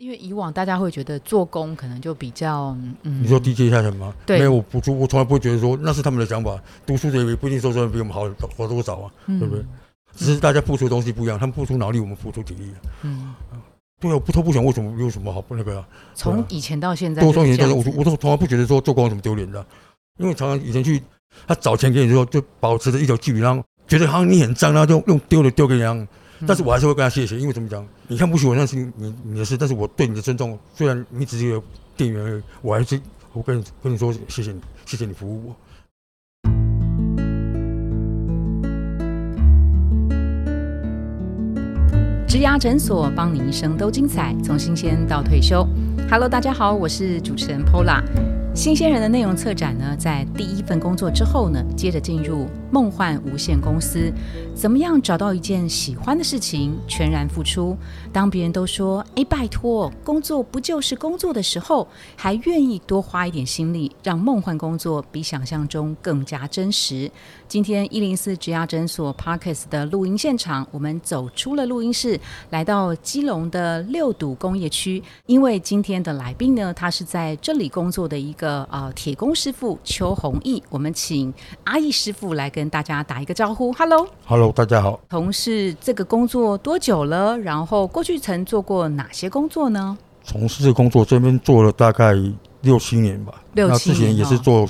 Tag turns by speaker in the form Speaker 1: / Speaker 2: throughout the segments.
Speaker 1: 因为以往大家会觉得做工可能就比较，嗯，
Speaker 2: 你说低阶下层吗？
Speaker 1: 对
Speaker 2: 没有，我不我从来不会觉得说那是他们的想法，读书的也不一定说真的比我们好好多少啊，
Speaker 1: 嗯
Speaker 2: 对不对？只是大家付出的东西不一样，他们付出脑力，我们付出体力啊。
Speaker 1: 嗯，
Speaker 2: 对啊，我不偷不抢，为什么有什么好不那个啊？
Speaker 1: 从以前到现在
Speaker 2: 多
Speaker 1: 就是
Speaker 2: 双眼但是我
Speaker 1: 这样子，
Speaker 2: 我都从来不觉得说做工有什么丢脸的，因为常常以前去他找钱给你的时候，就保持着一条距离，然后觉得好像你很脏，然后就用丢的丢给你但是我还是会跟他谢谢，因为怎么讲，你看不起我那是你你的事，但是我对你的尊重，虽然你只是一个店员而已，我还是我跟你跟你说谢谢你，谢谢你服务我。
Speaker 1: 植牙诊所，帮你一生都精彩，从新鲜到退休。Hello，大家好，我是主持人 Pola。新鲜人的内容策展呢，在第一份工作之后呢，接着进入梦幻无限公司。怎么样找到一件喜欢的事情，全然付出？当别人都说“哎，拜托，工作不就是工作”的时候，还愿意多花一点心力，让梦幻工作比想象中更加真实。今天一零四植牙诊所 Parkes 的录音现场，我们走出了录音室，来到基隆的六堵工业区。因为今天的来宾呢，他是在这里工作的一个呃铁工师傅邱弘毅，我们请阿义师傅来跟大家打一个招呼。
Speaker 2: Hello，Hello，大家好，
Speaker 1: 从事这个工作多久了？然后过去曾做过哪些工作呢？
Speaker 2: 从事这个工作这边做了大概六七年吧，
Speaker 1: 六七年
Speaker 2: 之前也是
Speaker 1: 哦
Speaker 2: 做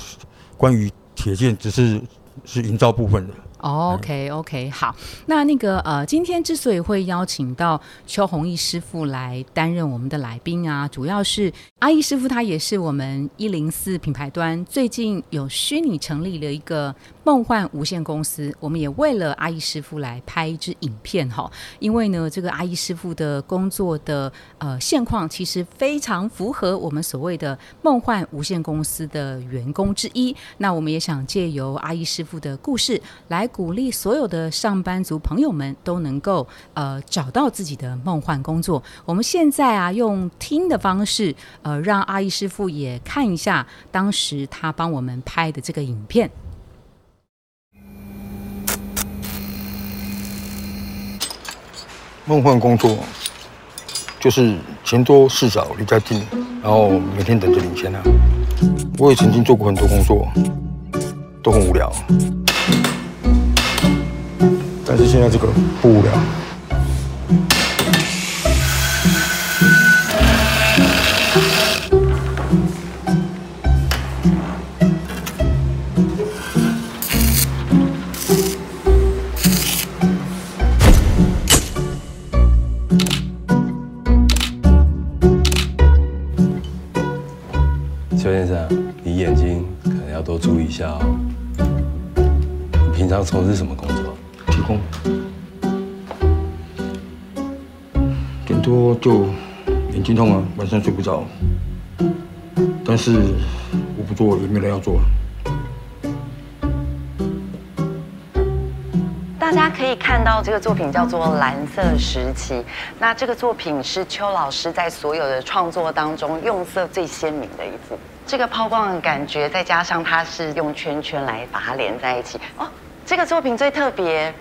Speaker 2: 关于铁件，只是是营造部分的。
Speaker 1: OK OK，好，那那个呃，今天之所以会邀请到邱弘毅师傅来担任我们的来宾啊，主要是阿义师傅他也是我们一零四品牌端最近有虚拟成立了一个梦幻无限公司，我们也为了阿义师傅来拍一支影片哈，因为呢，这个阿义师傅的工作的呃现况其实非常符合我们所谓的梦幻无限公司的员工之一。那我们也想借由阿义师傅的故事来鼓励所有的上班族朋友们都能够呃找到自己的梦幻工作。我们现在啊用听的方式，呃让阿义师傅也看一下当时他帮我们拍的这个影片。
Speaker 2: 梦幻工作就是钱多事少离家近，然后每天等着领钱啊。我也曾经做过很多工作，都很无聊，但是现在这个不无聊。上睡不着。但是我不做，也没人要做。
Speaker 3: 大家可以看到这个作品叫做《蓝色时期》，那这个作品是邱老师在所有的创作当中用色最鲜明的一幅。这个抛光的感觉，再加上它是用圈圈来把它连在一起。哦，这个作品最特别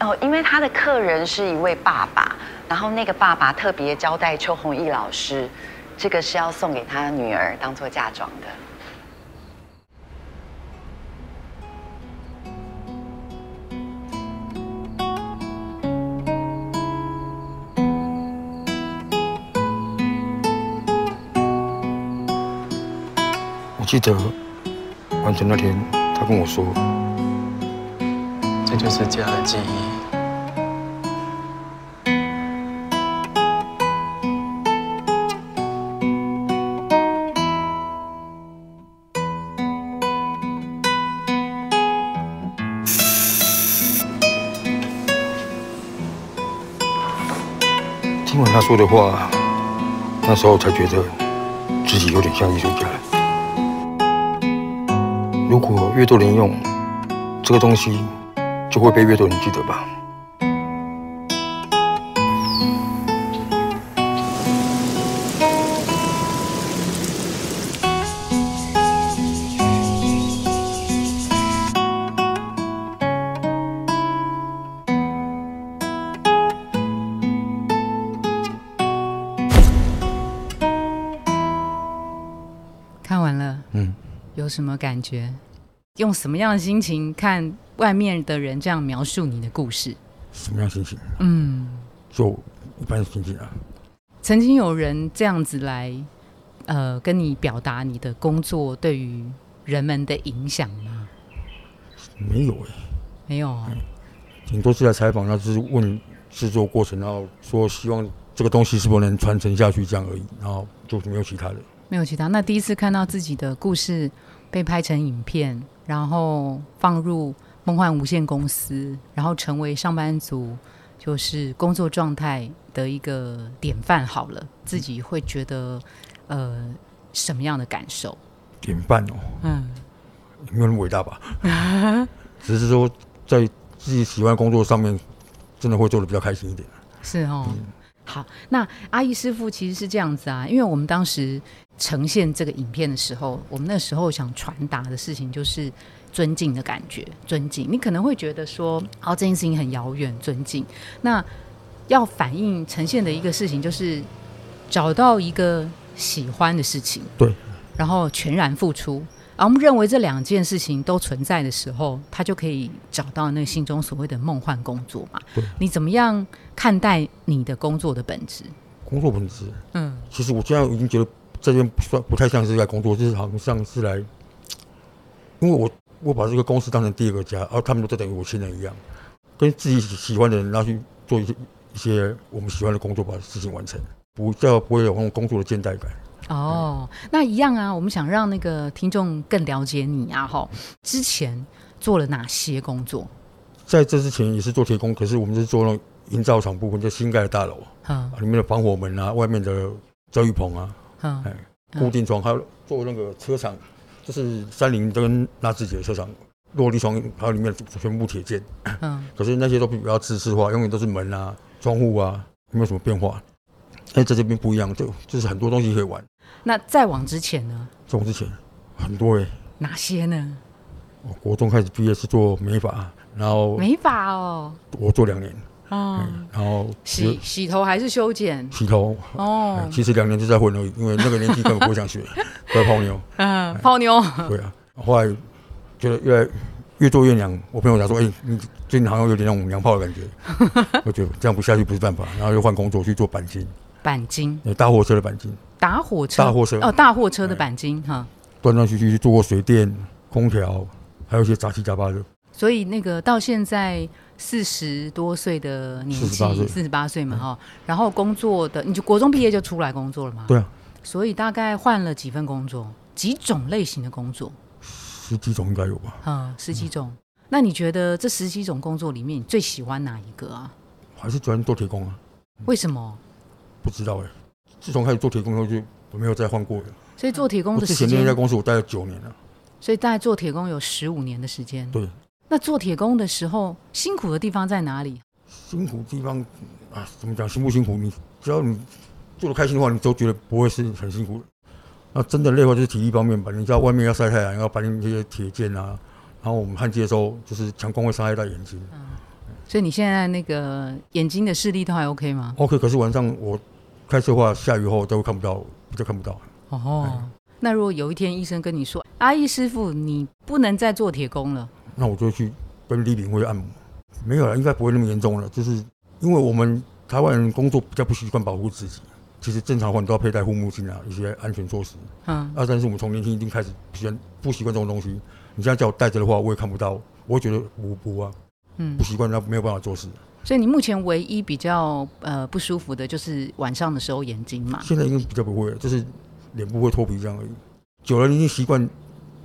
Speaker 3: 哦，因为他的客人是一位爸爸，然后那个爸爸特别交代邱弘毅老师，这个是要送给他女儿当做嫁妆的。
Speaker 2: 我记得完成那天，他跟我说，
Speaker 4: 这就是家的记忆。
Speaker 2: 听完他说的话，那时候才觉得自己有点像艺术家了。如果越多人用这个东西，就会被阅读，你记得吧？看完了，嗯，
Speaker 1: 有什么感觉？用什么样的心情看？外面的人这样描述你的故事？
Speaker 2: 什么样心情？
Speaker 1: 嗯，
Speaker 2: 就一般的心情啊。
Speaker 1: 曾经有人这样子来，呃，跟你表达你的工作对于人们的影响吗？
Speaker 2: 没有哎、
Speaker 1: 没有哦，
Speaker 2: 顶多是来采访，那就是问制作过程，然后说希望这个东西是否能传承下去这样而已，然后就是没有其他的。
Speaker 1: 没有其他。那第一次看到自己的故事被拍成影片，然后放入梦幻无限公司，然后成为上班族，就是工作状态的一个典范。好了，自己会觉得呃什么样的感受？
Speaker 2: 典范哦，
Speaker 1: 嗯，
Speaker 2: 没有那么伟大吧？只是说在自己喜欢工作上面，真的会做的比较开心一点。
Speaker 1: 是哦。好，那阿姨师傅其实是这样子啊，因为我们当时呈现这个影片的时候，我们那时候想传达的事情就是尊敬的感觉，尊敬。你可能会觉得说，哦，这件事情很遥远，尊敬。那要反映呈现的一个事情就是找到一个喜欢的事情，
Speaker 2: 对，
Speaker 1: 然后全然付出。而我们认为这两件事情都存在的时候，他就可以找到那个心中所谓的梦幻工作嘛
Speaker 2: 对。
Speaker 1: 你怎么样看待你的工作的本质？
Speaker 2: 工作本质，
Speaker 1: 嗯，
Speaker 2: 其实我现在已经觉得这边不算不太像是在工作，就是好像是来，因为我我把这个公司当成第二个家，而他们都等于我亲人一样，跟自己喜欢的人，然后去做一些一些我们喜欢的工作，把事情完成，不叫不会有那种工作的倦怠感。
Speaker 1: 哦，那一样啊。我们想让那个听众更了解你啊，哈，之前做了哪些工作？
Speaker 2: 在这之前也是做铁工，可是我们是做那种营造厂部分，就新盖的大楼
Speaker 1: 嗯
Speaker 2: 啊，里面的防火门啊，外面的遮雨棚啊，
Speaker 1: 嗯
Speaker 2: 哎，固定装，还有做那个车厂，就是三菱跟纳智捷的车厂，落地窗还有里面全部铁件，
Speaker 1: 嗯
Speaker 2: 可是那些都比较自式化，永远都是门啊、窗户啊，没有什么变化。但在这边不一样，就就是很多东西可以玩。
Speaker 1: 那再往之前呢？
Speaker 2: 再往之前很多欸、
Speaker 1: 哪些呢？
Speaker 2: 我国中开始毕业是做美发，然后
Speaker 1: 美发哦，
Speaker 2: 我做两年，然后
Speaker 1: 洗洗头还是修剪？
Speaker 2: 洗头，
Speaker 1: 哦
Speaker 2: 哎，其实两年就在混了，因为那个年纪根本不会想学，都在泡妞。
Speaker 1: 嗯，泡妞，
Speaker 2: 对啊，后来觉得越来越做越娘。我朋友讲说：“哎、你最近好像有点那种娘炮的感觉。”我觉得这样不下去不是办法，然后又换工作去做钣金，
Speaker 1: 钣金，
Speaker 2: 呃大货车的钣金，
Speaker 1: 打火车，
Speaker 2: 大货车
Speaker 1: 哦，大货车的钣金哈。
Speaker 2: 断断续续去做过水电、空调，还有一些杂七杂八的。
Speaker 1: 所以那个到现在四十多岁的年纪
Speaker 2: ，48岁
Speaker 1: 四十八岁嘛哈，然后工作的你就国中毕业就出来工作了吗？
Speaker 2: 对啊，
Speaker 1: 所以大概换了几份工作，几种类型的工作，
Speaker 2: 十几种应该有吧？
Speaker 1: 嗯，十几种。那你觉得这十几种工作里面，你最喜欢哪一个啊？
Speaker 2: 还是喜欢做铁工啊？
Speaker 1: 为什么？
Speaker 2: 不知道哎、自从开始做铁工后，就我没有再换过了。
Speaker 1: 所以做铁工
Speaker 2: 之
Speaker 1: 的时间，
Speaker 2: 前那家公司我待了九年了。
Speaker 1: 所以大概做铁工有十五年的时间。
Speaker 2: 对，
Speaker 1: 那做铁工的时候，辛苦的地方在哪里？
Speaker 2: 辛苦地方啊，怎么讲辛不辛苦？你只要你做的开心的话，你都觉得不会是很辛苦的。那真的累的话，就是体力方面吧。你知道外面要晒太阳，要搬那些铁件啊，然后我们焊接的时候，就是强光会伤害到眼睛。
Speaker 1: 所以你现在那个眼睛的视力都还 OK 吗
Speaker 2: ？OK，可是晚上我开车的话，下雨后都会看不到，比较看不到。
Speaker 1: 哦，那如果有一天医生跟你说，阿义师傅，你不能再做铁工了，
Speaker 2: 那我就去跟李炳辉按摩。没有了，应该不会那么严重了。就是因为我们台湾人工作比较不习惯保护自己，其实正常的话你都要佩戴护目镜啊，一些安全措施。
Speaker 1: 嗯，
Speaker 2: 啊，但是我们从年轻一定开始不习惯不习惯这种东西。你现在叫我戴着的话，我也看不到，我会觉得无辜啊，
Speaker 1: 嗯
Speaker 2: 不，习惯，那没有办法做事。
Speaker 1: 所以你目前唯一比较呃不舒服的就是晚上的时候眼睛嘛，
Speaker 2: 现在应该比较不会了，就是脸部会脱皮这样而已。久了，你已经习惯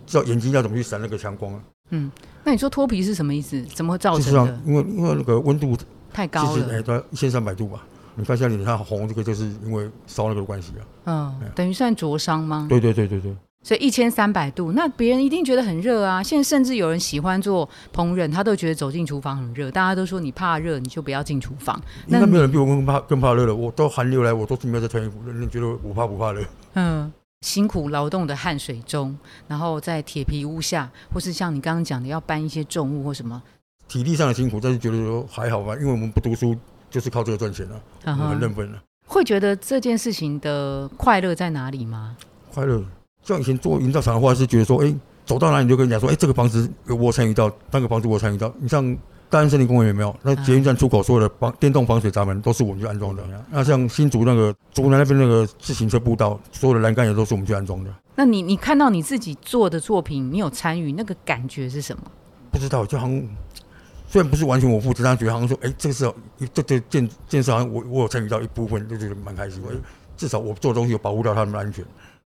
Speaker 2: 知道眼睛要怎么去闪那个强光了。
Speaker 1: 嗯，那你说脱皮是什么意思？怎么会造成的？，
Speaker 2: 因为因为那个温度
Speaker 1: 太高了，
Speaker 2: 一千三百度吧。你看现在脸上红，这个就是因为烧那个的关系啊。
Speaker 1: 嗯，等于算灼伤吗？
Speaker 2: 对对对对对，
Speaker 1: 所以一千三百度，那别人一定觉得很热啊。现在甚至有人喜欢做烹饪，他都觉得走进厨房很热。大家都说你怕热，你就不要进厨房。那
Speaker 2: 应该没有人比我更怕更怕热了。我到寒流来，我都是没有在穿衣服的。你觉得我怕不怕热？
Speaker 1: 嗯，辛苦劳动的汗水中，然后在铁皮屋下，或是像你刚刚讲的要搬一些重物或什么，
Speaker 2: 体力上的辛苦，但是觉得说还好吧，因为我们不读书就是靠这个赚钱啊，我
Speaker 1: 嗯
Speaker 2: 们认份啊。
Speaker 1: 会觉得这件事情的快乐在哪里吗？
Speaker 2: 快乐，像以前做营造厂的话，是觉得说，哎，走到哪里就跟人家说，哎，这个房子有我参与到，那个房子我参与到。你像大安森林公园有没有？那捷运站出口所有的防电动防水闸门都是我们去安装的。那像新竹那个竹南那边那个自行车步道，所有的栏杆也都是我们去安装的。
Speaker 1: 那你你看到你自己做的作品，你有参与，那个感觉是什么？
Speaker 2: 不知道，就好像虽然不是完全我负责，但觉得好像说，哎，这个是这这建建设好像我我有参与到一部分，就觉得蛮开心。至少我做的东西有保护到他们的安全。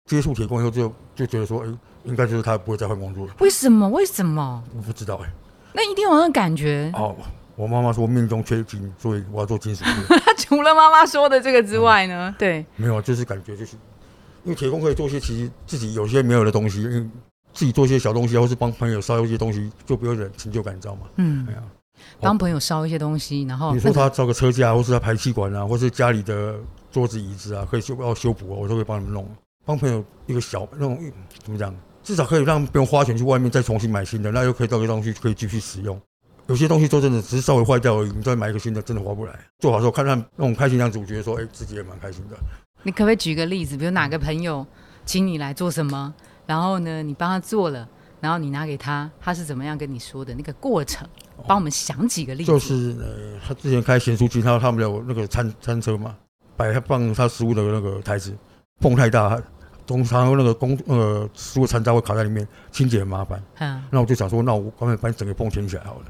Speaker 2: 接触铁工以后，就就觉得说，哎，应该就是他不会再换工作了。
Speaker 1: 为什么？为什么？
Speaker 2: 我不知道哎。
Speaker 1: 那一定有那个感觉。
Speaker 2: 哦，我妈妈说命中缺金，所以我要做金属业。
Speaker 1: 除了妈妈说的这个之外呢？对，
Speaker 2: 没有，就是感觉就是，因为铁工可以做些其实自己有些没有的东西，因为自己做一些小东西，或是帮朋友烧一些东西，就不用点成就感，你知道吗？嗯，
Speaker 1: 哎呀，帮朋友烧一些东西，然后
Speaker 2: 你说他烧个车架，或是他排气管啊，或是家里的桌子椅子啊，可以修要修补啊，我都会帮你们弄。帮朋友一个小那种怎么讲，至少可以让不用花钱去外面再重新买新的，那又可以到个东西可以继续使用。有些东西说真的，只是稍微坏掉而已，你再买一个新的，真的划不来。做好之后看看那种开心样子，我觉得说，哎，自己也蛮开心的。
Speaker 1: 你可不可以举个例子，比如哪个朋友请你来做什么，然后呢，你帮他做了，然后你拿给他，他是怎么样跟你说的那个过程？帮我们想几个例子。
Speaker 2: 就是呃，他之前开咸酥鸡，他他们有那个餐餐车嘛，摆他放他食物的那个台子，风太大。通常那个工呃食物残渣会卡在里面，清洁很麻烦。嗯，那我就想说，那我干脆把整个泵填起来好了，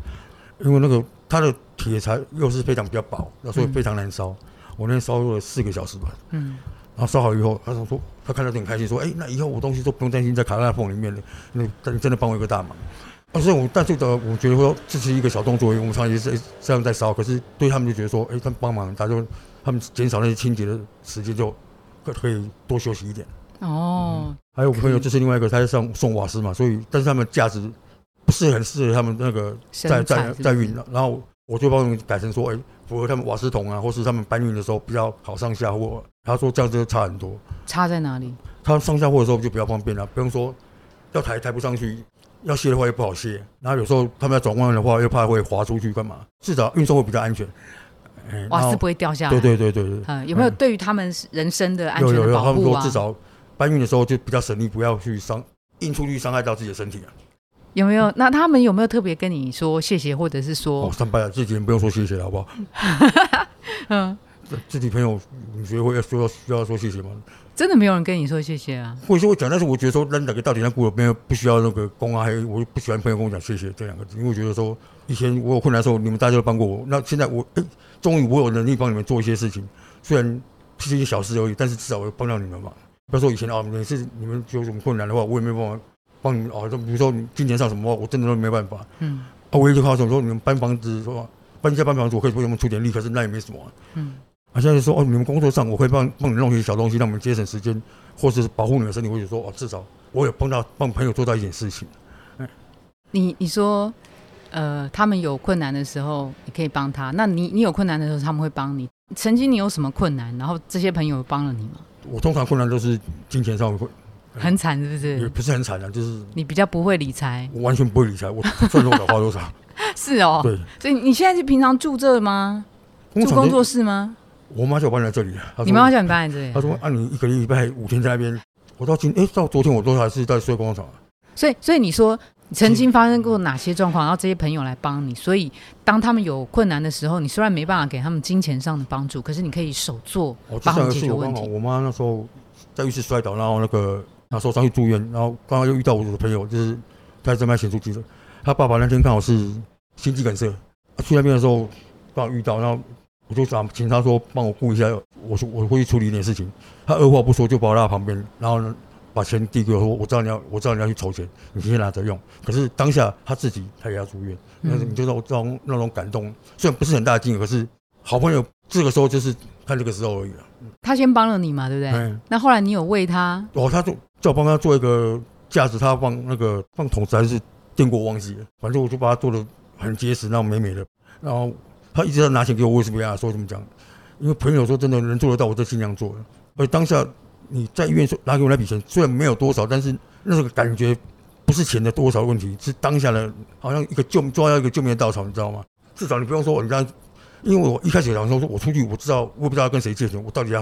Speaker 2: 因为那个它的铁材又是非常比较薄，那所以非常难烧。我那天烧了四个小时吧。嗯，然后烧好以后，他说他看到很开心，说：“哎，那以后我东西都不用担心在卡在缝里面了。”那你真的帮我一个大忙。但是我但是的，我觉得说这是一个小动作，我们常也是这样在烧，可是对他们就觉得说：“哎，他们帮忙，他就他们减少那些清洁的时间，就可可以多休息一点。”哦，还有朋友就是另外一个，他是上送瓦斯嘛，所以但是他们价值不是很适合他们那个在在在运的，然后我就帮他们改成说，哎，符合他们瓦斯桶啊，或是他们搬运的时候比较好上下货。他说这样子差很多，
Speaker 1: 差在哪里？
Speaker 2: 他上下货的时候就比较方便了，不用说要抬抬不上去，要卸的话又不好卸，然后有时候他们要转弯的话又怕会滑出去干嘛？至少运送会比较安全。
Speaker 1: 瓦斯不会掉下来。
Speaker 2: 对对对对对。
Speaker 1: 嗯，有没有对于他们人生的安全的保护
Speaker 2: 啊？至少。搬运的时候就比较省力，不要去伤硬出去伤害到自己的身体啊。
Speaker 1: 有没有？那他们有没有特别跟你说谢谢，或者是说？
Speaker 2: 哦，上班了，自己人不用说谢谢了，好不好？嗯，自己朋友，你觉得会要说需要说谢谢吗？
Speaker 1: 真的没有人跟你说谢谢啊？
Speaker 2: 或者说会讲，但是我觉得说，扔两个到底那顾没有不需要那个公啊，还有我不喜欢朋友跟我讲谢谢这两个字，因为我觉得说以前我有困难的时候，你们大家都帮过我，那现在我哎，终于我有能力帮你们做一些事情，虽然是一些小事而已，但是至少我帮到你们嘛。不要说以前啊，每次你们有什么困难的话，我也没办法帮你们啊。就比如说你金钱上什么，我真的都没办法。嗯。啊，我一句话说，说你们搬房子说搬家搬房子，我可以为你们出点力，可是那也没什么。嗯。啊，现在说哦，你们工作上我可以帮帮你弄些小东西，让我们节省时间，或是保护你的身体，或者说哦，至少我有帮到帮朋友做到一点事情。
Speaker 1: 嗯。你你说，呃，他们有困难的时候，你可以帮他。那你你有困难的时候，他们会帮你。曾经你有什么困难，然后这些朋友帮了你吗？
Speaker 2: 我通常困难都是金钱上会
Speaker 1: 很惨，是不是？
Speaker 2: 也不是很惨啊，就是
Speaker 1: 你比较不会理财。
Speaker 2: 我完全不会理财，我赚多少花多少。
Speaker 1: 是哦，
Speaker 2: 对。
Speaker 1: 所以你现在是平常住这吗？住工作室吗？
Speaker 2: 我妈叫我搬来这里。
Speaker 1: 你妈妈叫你搬来这里？
Speaker 2: 她说：“啊，你一个礼拜五天在那边。”我到今哎，到昨天我都还是在睡工厂。
Speaker 1: 所以，所以你说。曾经发生过哪些状况？然后这些朋友来帮你，所以当他们有困难的时候，你虽然没办法给他们金钱上的帮助，可是你可以手做帮他们解决问题。
Speaker 2: 我妈那时候在浴室摔倒，然后那个那时候上去住院，然后刚刚又遇到我的朋友，就是他在卖显出机的，他爸爸那天刚好是心肌梗塞，去那边的时候刚好遇到，然后我就想请他说帮我顾一下，我说我会去处理一点事情，他二话不说就把我拉到旁边，然后呢。把钱递给我，说我知道你要，我知道你要去筹钱，你先拿着用。可是当下他自己他也要住院，那你就让我那种那种感动，虽然不是很大的金额，可是好朋友这个时候就是看这个时候而已了。
Speaker 1: 他先帮了你嘛，对不对？那后来你有为他？
Speaker 2: 哦，他就叫我帮他做一个架子，他放那个放桶子还是电锅忘记了，反正我就把它做的很结实，然后美美的。然后他一直在拿钱给我，为什么要说怎么讲？因为朋友说真的能做得到，我就尽量做。而当下。你在医院说拿给我那笔钱，虽然没有多少，但是那个感觉不是钱的多少问题，是当下的好像一个救抓到一个救命的稻草，你知道吗？至少你不用说人家，因为我一开始想说，说我出去我知道我不知道跟谁借钱，我到底要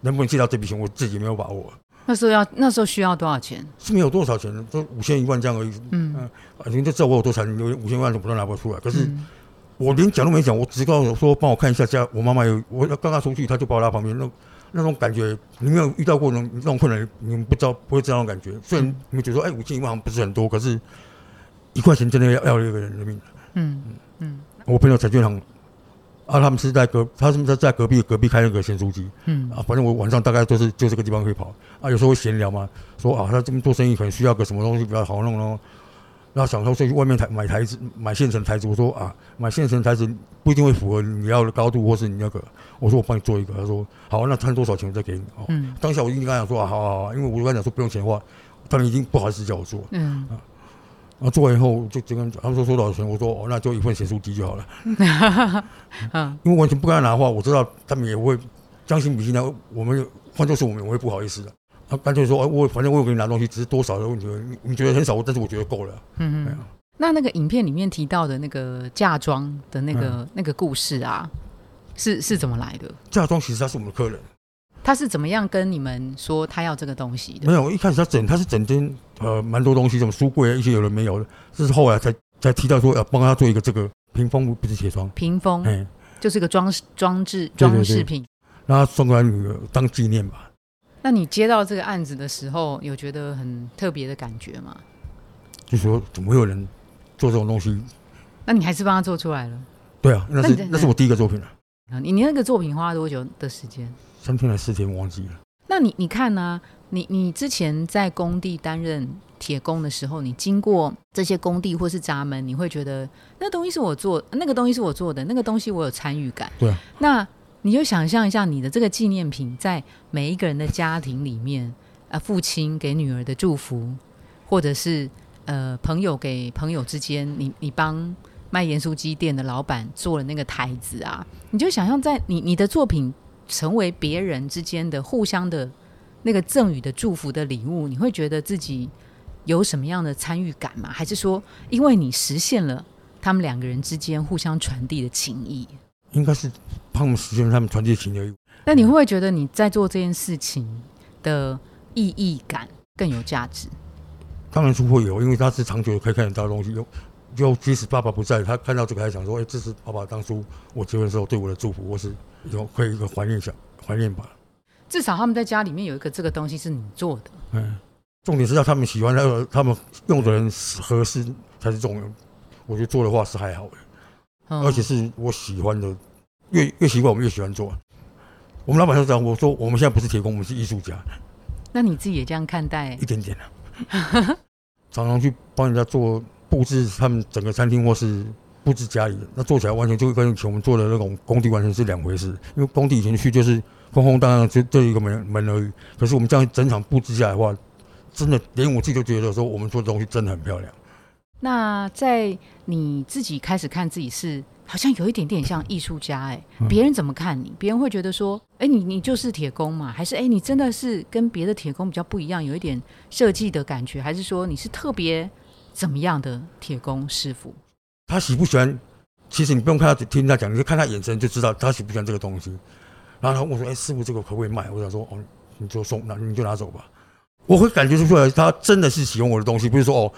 Speaker 2: 能不能借到这笔钱，我自己没有把握。
Speaker 1: 那时候要那时候需要多少钱？
Speaker 2: 是没有多少钱，就五千一万这样而已。
Speaker 1: 嗯
Speaker 2: 啊，你就知道我有多惨，有五千万怎么都拿不出来。可是
Speaker 1: 嗯
Speaker 2: 我连讲都没讲，我只告诉我说帮我看一下家，我妈妈有，我刚刚出去，他就把我拉旁边，那那种感觉，你没有遇到过那种那种困难，你们不知道不会知道那种感觉。虽然你们觉得说，哎，五千一万不是很多，可是一块钱真的要要了一个人的命。
Speaker 1: 嗯嗯
Speaker 2: 我朋友彩券行啊，他们是在隔，他们是在隔壁隔壁开那个咸酥鸡
Speaker 1: 嗯
Speaker 2: 啊，反正我晚上大概都是就这个地方可以跑啊，有时候会闲聊嘛，说啊他这么做生意可能需要个什么东西比较好弄咯。然后想说去外面台买台子，买现成台子。我说啊，买现成台子不一定会符合你要的高度，或是你那个。我说我帮你做一个。他说好，那摊多少钱我再给你。哦，
Speaker 1: 嗯
Speaker 2: 当下我已经跟他讲说啊，好好好，因为我跟他讲说不用钱的话，他们已经不好意思叫我做。
Speaker 1: 嗯
Speaker 2: 然后做完以后就就跟他们说收多少钱，我说哦，那就一份咸酥鸡就好了。
Speaker 1: 嗯
Speaker 2: 因为完全不跟他拿的话，我知道他们也会将心比心的。我们换作是我们，我会不好意思的。啊，干脆说，哎，我反正我有给你拿东西，只是多少的问题。你你觉得很少，但是我觉得够了。
Speaker 1: 嗯嗯。那那个影片里面提到的那个嫁妆的那个、那个故事啊，是是怎么来的？
Speaker 2: 嫁妆其实他是我们的客人，
Speaker 1: 他是怎么样跟你们说他要这个东西的？
Speaker 2: 没有一开始他整他是整间呃蛮多东西，什么书柜啊一些有的没有的，这是后来才才提到说要帮他做一个这个屏风不是铁窗，
Speaker 1: 屏风
Speaker 2: 哎，
Speaker 1: 就是个装饰装置装饰品。
Speaker 2: 让他送给他女儿当纪念吧。
Speaker 1: 那你接到这个案子的时候，有觉得很特别的感觉吗？
Speaker 2: 就说怎么会有人做这种东西？
Speaker 1: 那你还是帮他做出来了。
Speaker 2: 对啊，那是那是我第一个作品了，
Speaker 1: 啊，你你那个作品花了多久的时间？
Speaker 2: 三天还是四天我忘记了。
Speaker 1: 那你你看呢、你你之前在工地担任铁工的时候，你经过这些工地或是闸门，你会觉得那东西是我做，那个东西是我做的，那个东西我有参与感。
Speaker 2: 对啊，
Speaker 1: 那你就想象一下，你的这个纪念品在每一个人的家庭里面，啊，父亲给女儿的祝福，或者是呃朋友给朋友之间，你你帮卖盐酥鸡店的老板做了那个台子啊，你就想象在你你的作品成为别人之间的互相的那个赠予的祝福的礼物，你会觉得自己有什么样的参与感吗？还是说，因为你实现了他们两个人之间互相传递的情谊？
Speaker 2: 应该是帮他们实现他们传递的情而已。
Speaker 1: 那你会不会觉得你在做这件事情的意义感更有价值？
Speaker 2: 当然是会有，因为他是长久可以看得到的东西。有，就即使爸爸不在，他看到这个还想说，哎、这是爸爸当初我结婚的时候对我的祝福，我是有可以一个怀念想怀念吧。
Speaker 1: 至少他们在家里面有一个这个东西是你做的。
Speaker 2: 嗯，重点是要他们喜欢，那个他们用的人合适才是重要。我觉得做的话是还好的，
Speaker 1: 嗯
Speaker 2: 而且是我喜欢的，越越习惯我们越喜欢做。我们老板就讲，我说我们现在不是铁工，我们是艺术家，
Speaker 1: 那你自己也这样看待
Speaker 2: 一？点点啊。常常去帮人家做布置他们整个餐厅或是布置家里，那做起来完全就跟以前我们做的那种工地完全是两回事。因为工地以前去就是空空荡荡，就这一个门门而已。可是我们这样整场布置下来的话，真的连我自己都觉得说，我们做的东西真的很漂亮。
Speaker 1: 那在你自己开始看自己是好像有一点点像艺术家哎、
Speaker 2: 嗯
Speaker 1: 别人怎么看你？别人会觉得说，哎、你你就是铁工嘛？还是哎、你真的是跟别的铁工比较不一样，有一点设计的感觉？还是说你是特别怎么样的铁工师傅？
Speaker 2: 他喜不喜欢，其实你不用看他听他讲，你就看他眼神就知道他喜不喜欢这个东西。然后他问我说：“哎、师傅，这个可不可以卖？”我想说：“哦，你就送，那你就拿走吧。”我会感觉出来，他真的是喜欢我的东西，不是说哦，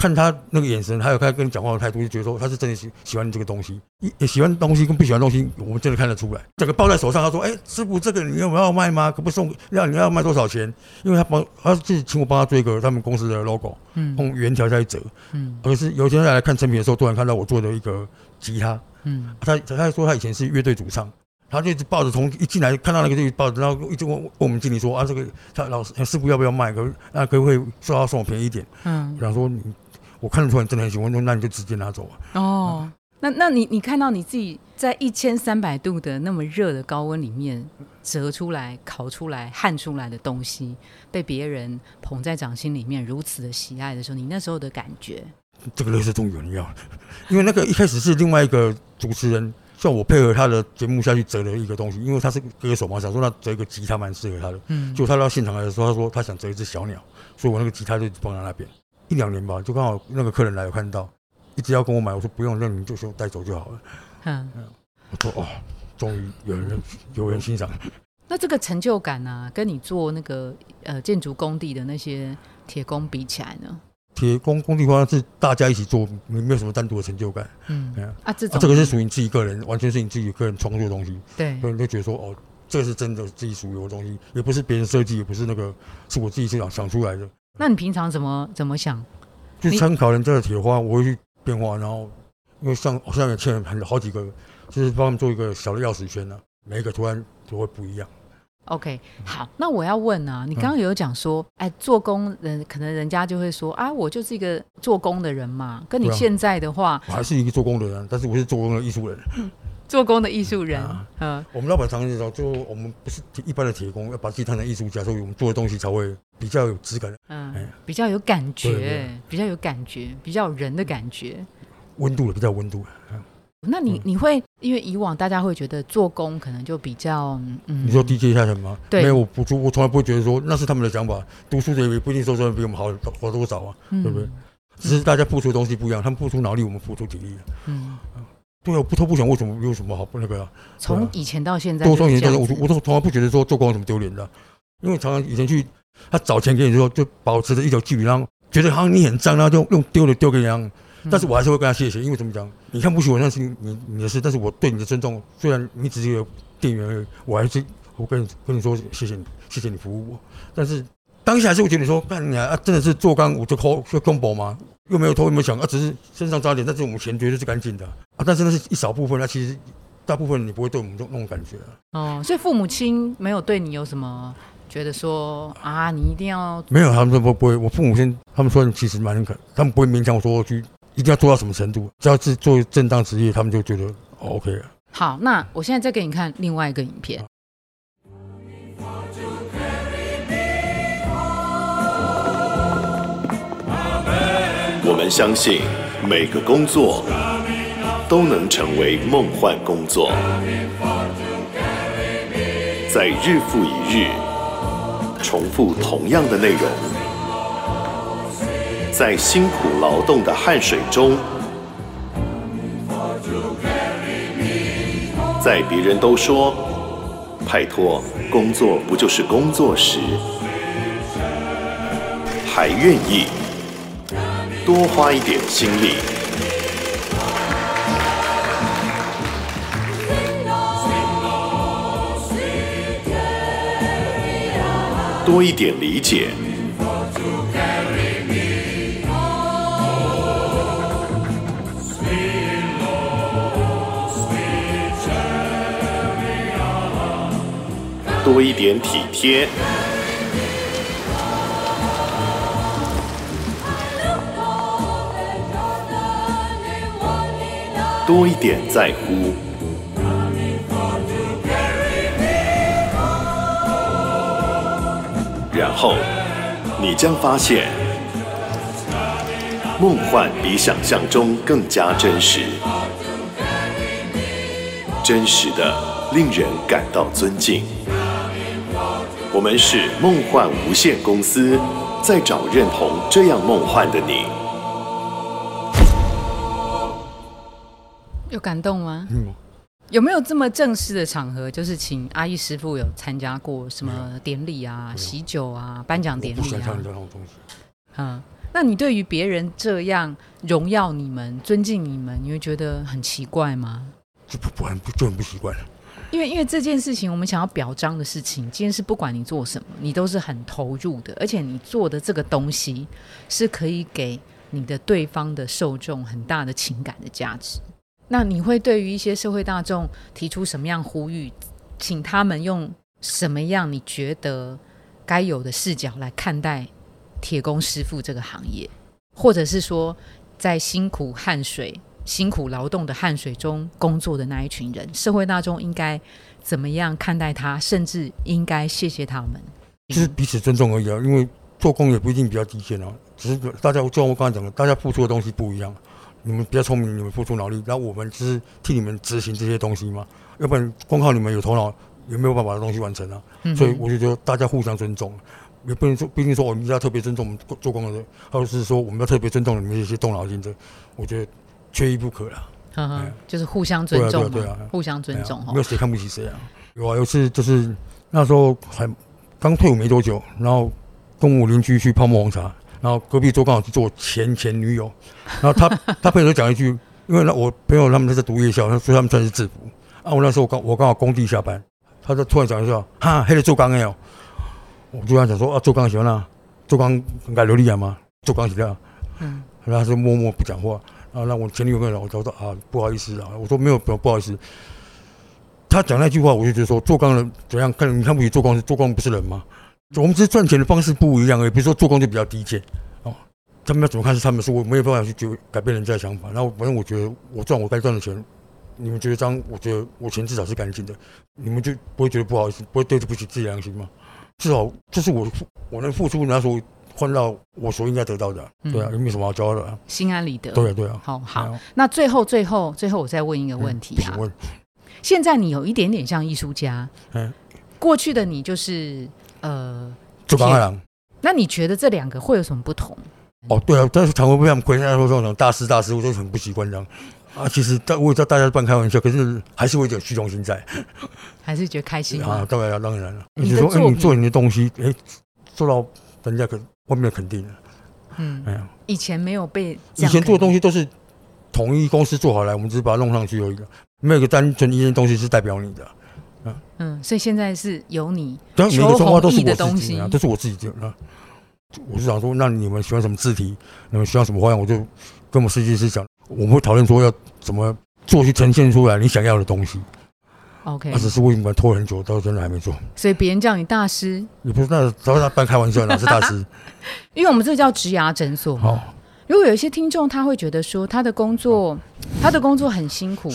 Speaker 2: 看他那个眼神，还有他跟你讲话的态度，就觉得说他是真的喜喜欢这个东西。也也喜欢东西跟不喜欢东西，我们真的看得出来。整个抱在手上，他说：“哎、师傅，这个你有没有要卖吗？可不送？要你要卖多少钱？”因为他帮他自己请我帮他做一个他们公司的 logo，
Speaker 1: 嗯
Speaker 2: 用圆条下去折。
Speaker 1: 嗯
Speaker 2: 可是有一天他来看成品的时候，突然看到我做的一个吉他，
Speaker 1: 嗯
Speaker 2: 他他说他以前是乐队主唱，他就一直抱着从一进来看到那个就抱着，然后一直问问我们经理说啊，这个他老师师傅要不要卖？可那可不可以说他送我便宜一点？
Speaker 1: 嗯
Speaker 2: 然后说你我看得出来你真的很喜欢，那你就直接拿走啊。
Speaker 1: 哦，那那你你看到你自己在一千三百度的那么热的高温里面折出来、烤出来、焊出来的东西，被别人捧在掌心里面，如此的喜爱的时候，你那时候的感觉？
Speaker 2: 这个乐色终于有人要了，因为那个一开始是另外一个主持人叫我配合他的节目下去折了一个东西，因为他是歌手嘛，想说那折一个吉他蛮适合他的。
Speaker 1: 嗯
Speaker 2: 就他到现场来的时候，他说他想折一只小鸟，所以我那个吉他就放在那边一两年吧，就刚好那个客人来有看到，一直要跟我买，我说不用，那你就说带走就好了。
Speaker 1: 嗯，
Speaker 2: 我说哦，终于有人有人欣赏，
Speaker 1: 那这个成就感呢、跟你做那个呃建筑工地的那些铁工比起来呢？
Speaker 2: 铁工工地方是大家一起做，没没有什么单独的成就感。
Speaker 1: 嗯啊，这
Speaker 2: 啊、这个是属于你自己个人，完全是你自己个人创作的东西，
Speaker 1: 对
Speaker 2: 所以你就觉得说，哦，这个是真的自己属于我的东西，也不是别人设计，也不是那个是我自己想想出来的。
Speaker 1: 那你平常怎么怎么想？
Speaker 2: 就参考人家的铁花，我会去变化，然后因为像好像也欠了很好几个，就是帮他们做一个小的钥匙圈呢、每一个图案都会不一样。
Speaker 1: OK，好，那我要问啊，你刚刚有讲说，哎，做工人可能人家就会说啊，我就是一个做工的人嘛，跟你现在的话，
Speaker 2: 我还是一个做工的人，但是我是做工的艺术人。
Speaker 1: 做工的艺术人
Speaker 2: 啊，
Speaker 1: 嗯，
Speaker 2: 我们老板常常说，就我们不是一般的铁工，要把自己当成艺术家，所以我们做的东西才会比较有质感、
Speaker 1: 嗯
Speaker 2: 哎，
Speaker 1: 比较有感觉比较有感觉，比较有人的感觉。
Speaker 2: 温度的比较有温度。嗯
Speaker 1: 那你
Speaker 2: 嗯。
Speaker 1: 你会因为以往大家会觉得做工可能就比较嗯，
Speaker 2: 你说低阶下层吗？
Speaker 1: 对。
Speaker 2: 没有，我不我从来不会觉得说那是他们的想法，读书的也不一定说真的比我们好好多少啊，
Speaker 1: 嗯。
Speaker 2: 对不对？只是大家付出的东西不一样，他们付出脑力，我们付出体力。
Speaker 1: 嗯，
Speaker 2: 对啊，我不偷不抢为什么有什么好那个啊？
Speaker 1: 从以前到现在
Speaker 2: 多
Speaker 1: 就是
Speaker 2: 双眼但是我我都从来不觉得说做工有什么丢脸的，因为常常以前去他找钱给你的时候，就保持着一条距离，然后觉得好像你很脏，然后就用丢的丢给你一样。
Speaker 1: 嗯
Speaker 2: 但是我还是会跟他谢谢，因为怎么讲，你看不起我那是你你你的事，但是我对你的尊重，虽然你只是一个店员而已，我还是我跟你跟你说谢谢你，谢谢你服务我。但是当下还是会觉得说，干你啊，真的是做干我就抠就公薄吗？又没有偷又没有抢，啊，只是身上抓点，但是我们钱绝对是干净的啊。但是那是一少部分，那其实大部分你不会对我们这种那种感觉啊。
Speaker 1: 哦，所以父母亲没有对你有什么觉得说啊，你一定要
Speaker 2: 没有，他们说不不会。我父母亲他们说其实蛮可，他们不会勉强我说我去一定要做到什么程度，只要是做正当职业，他们就觉得、哦、OK 了。
Speaker 1: 好。那我现在再给你看另外一个影片。
Speaker 5: 我们相信每个工作都能成为梦幻工作，在日复一日重复同样的内容，在辛苦劳动的汗水中，在别人都说“拜托，工作不就是工作”时，还愿意。多花一点心力，多一点理解，多一点体贴。多一点在乎。然后，你将发现，梦幻比想象中更加真实，真实的令人感到尊敬。我们是梦幻无限公司，在找认同这样梦幻的你。
Speaker 1: 有感动吗？
Speaker 2: 嗯，
Speaker 1: 有没有这么正式的场合，就是请阿义师傅有参加过什么典礼啊、喜酒啊、颁奖典礼啊
Speaker 2: 不？这种东西。
Speaker 1: 嗯，那你对于别人这样荣耀你们、尊敬你们，你会觉得很奇怪吗？
Speaker 2: 这不不很不就很不习惯了。
Speaker 1: 因为因为这件事情，我们想要表彰的事情，今天是不管你做什么，你都是很投入的，而且你做的这个东西是可以给你的对方的受众很大的情感的价值。那你会对于一些社会大众提出什么样呼吁，请他们用什么样你觉得该有的视角来看待铁工师傅这个行业，或者是说在辛苦汗水、辛苦劳动的汗水中工作的那一群人，社会大众应该怎么样看待他，甚至应该谢谢他们。
Speaker 2: 就是彼此尊重而已啊。因为做工也不一定比较低贱啊，只是大家就像我刚才讲的，大家付出的东西不一样。你们比较聪明，你们付出脑力，然后我们只是替你们执行这些东西嘛。要不然光靠你们有头脑，也没有办法把东西完成啊。
Speaker 1: 嗯
Speaker 2: 所以我就觉得大家互相尊重，也不能说不一定说我们要特别尊重我们做做工的人，或者是说我们要特别尊重你们这些动脑筋的，我觉得缺一不可了。
Speaker 1: 呵呵
Speaker 2: 哎
Speaker 1: 就是互相尊重嘛，
Speaker 2: 对啊对啊对啊
Speaker 1: 互相尊重哈
Speaker 2: 没有。谁看不起谁啊。有啊，有一次就是那时候还刚退伍没多久，然后跟我邻居去泡沫红茶，然后隔壁桌刚好是做前前女友，然后他 他朋友就讲一句，因为那我朋友他们都在读夜校，他说他们穿的是制服，啊，我那时候我刚我刚好工地下班，他就突然讲一句，哈，黑的做钢的哦，我就跟他讲说啊，做钢喜欢啊，做钢该流利啊吗？做钢喜的，
Speaker 1: 嗯，
Speaker 2: 然后他就默默不讲话，然后让我前女友跟我讲，我说啊，不好意思啊，我说没有不不好意思。他讲那句话，我就觉得说做工人怎样看你看不起做工，做工不是人吗？我们只是赚钱的方式不一样而已。比如说做工就比较低贱哦，他们要怎么看是他们说，我没有办法去决改变人家的想法。然后反正我觉得我赚我该赚的钱，你们觉得这样，我觉得我钱至少是干净的，你们就不会觉得不好意思，不会对不起自己良心吗？至少这是我我能付出，人家说换到我所应该得到的，对啊，有没有什么好骄傲的啊？
Speaker 1: 心安理得。
Speaker 2: 对啊，对啊。
Speaker 1: 好好那最后最后最后，我再问一个问题啊
Speaker 2: 请。问，
Speaker 1: 现在你有一点点像艺术家，
Speaker 2: 嗯，
Speaker 1: 过去的你就是呃，
Speaker 2: 做钢二郎。
Speaker 1: 那你觉得这两个会有什么不同？
Speaker 2: 哦，对啊，但是常会被他们亏，他说这种大师大师，我就很不习惯这样。啊，其实大我也知道大家是半开玩笑，可是还是会有点虚荣心在
Speaker 1: 还是觉得开心
Speaker 2: 啊？。当然了，当然了。
Speaker 1: 你
Speaker 2: 说，你做你的东西，哎，做到人家肯外面肯定了。
Speaker 1: 嗯，
Speaker 2: 哎呀，
Speaker 1: 以前没有被
Speaker 2: 以前做的东西都是统一公司做好来，我们只是把它弄上去而已了，没有一个单纯一件东西是代表你的。
Speaker 1: 嗯，所以现在是有你
Speaker 2: 当然每个
Speaker 1: 求
Speaker 2: 中华都是我
Speaker 1: 的东西
Speaker 2: 啊，都是我自己的啊。我是想说，那你们喜欢什么字体，你们喜欢什么花样，我就跟我们设计师讲，我们会讨论说要怎么做去呈现出来你想要的东西。
Speaker 1: OK，
Speaker 2: 那只是为什么拖很久，到现在还没做。
Speaker 1: 所以别人叫你大师，
Speaker 2: 你不是那，只要他半开玩笑，哪是大师？
Speaker 1: 因为我们这叫植牙诊所嘛。
Speaker 2: 好，
Speaker 1: 如果有一些听众他会觉得说他的工作，他的工作很辛苦，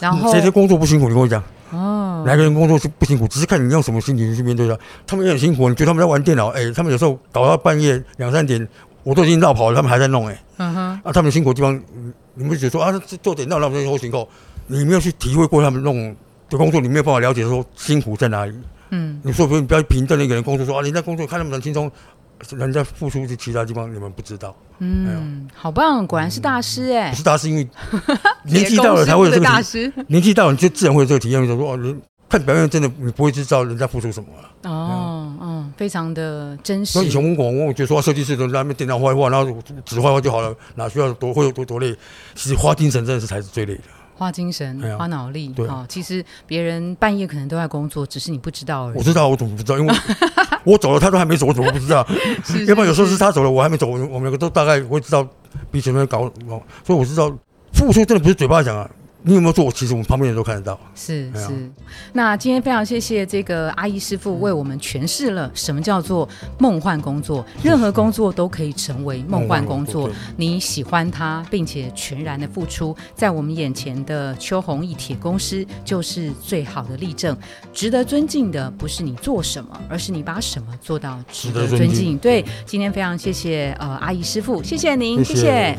Speaker 1: 然后
Speaker 2: 谁的工作不辛苦？你跟我讲，
Speaker 1: 哦，
Speaker 2: 哪个人工作是不辛苦？只是看你用什么心情去面对它。他们也很辛苦，你觉得他们在玩电脑？哎，他们有时候搞到半夜两三点，我都已经绕跑了，他们还在弄。哎，
Speaker 1: 嗯哼，
Speaker 2: 啊，他们辛苦的地方，嗯你们只说啊，这做点闹那么多辛苦，你没有去体会过他们弄的工作，你没有办法了解说辛苦在哪里。
Speaker 1: 嗯，
Speaker 2: 你说不，你不要评论一个人工作说啊，人家工作看那么很轻松，人家付出去其他地方你们不知道。
Speaker 1: 嗯，好棒，果然是大师哎
Speaker 2: 不，是大师，因为 年纪到了才会有这个
Speaker 1: 大师
Speaker 2: 年纪到了你就自然会有这个体验，就说哦，人看表面真的你不会知道人家付出什么啊。
Speaker 1: 哦，嗯，非常的真实
Speaker 2: 所以以前问过我，我觉得说设计师都在那边电脑画一画，然后纸画一画就好了，哪需要多会有多多累？其实花精神真的是才是最累的。
Speaker 1: 花精神
Speaker 2: 哎、呀
Speaker 1: 花脑力，
Speaker 2: 对
Speaker 1: 哦，其实别人半夜可能都在工作，只是你不知道而已。
Speaker 2: 我知道，我怎么不知道？因为我走了，他都还没走，我怎么不知道？
Speaker 1: 是
Speaker 2: 要不然有时候是他走了，我还没走，我们两个都大概会知道彼此在搞，哦所以我知道付出真的不是嘴巴讲啊，你有没有做？其实我们旁边人都看得到。
Speaker 1: 是是，那今天非常谢谢这个阿姨师傅为我们诠释了什么叫做梦幻工作，任何工作都可以成为梦幻工作。你喜欢它，并且全然的付出，在我们眼前的秋红一铁公司就是最好的例证。值得尊敬的不是你做什么，而是你把什么做到
Speaker 2: 值得尊敬
Speaker 1: 尊敬。对，今天非常谢谢呃阿姨师傅，谢谢您，谢谢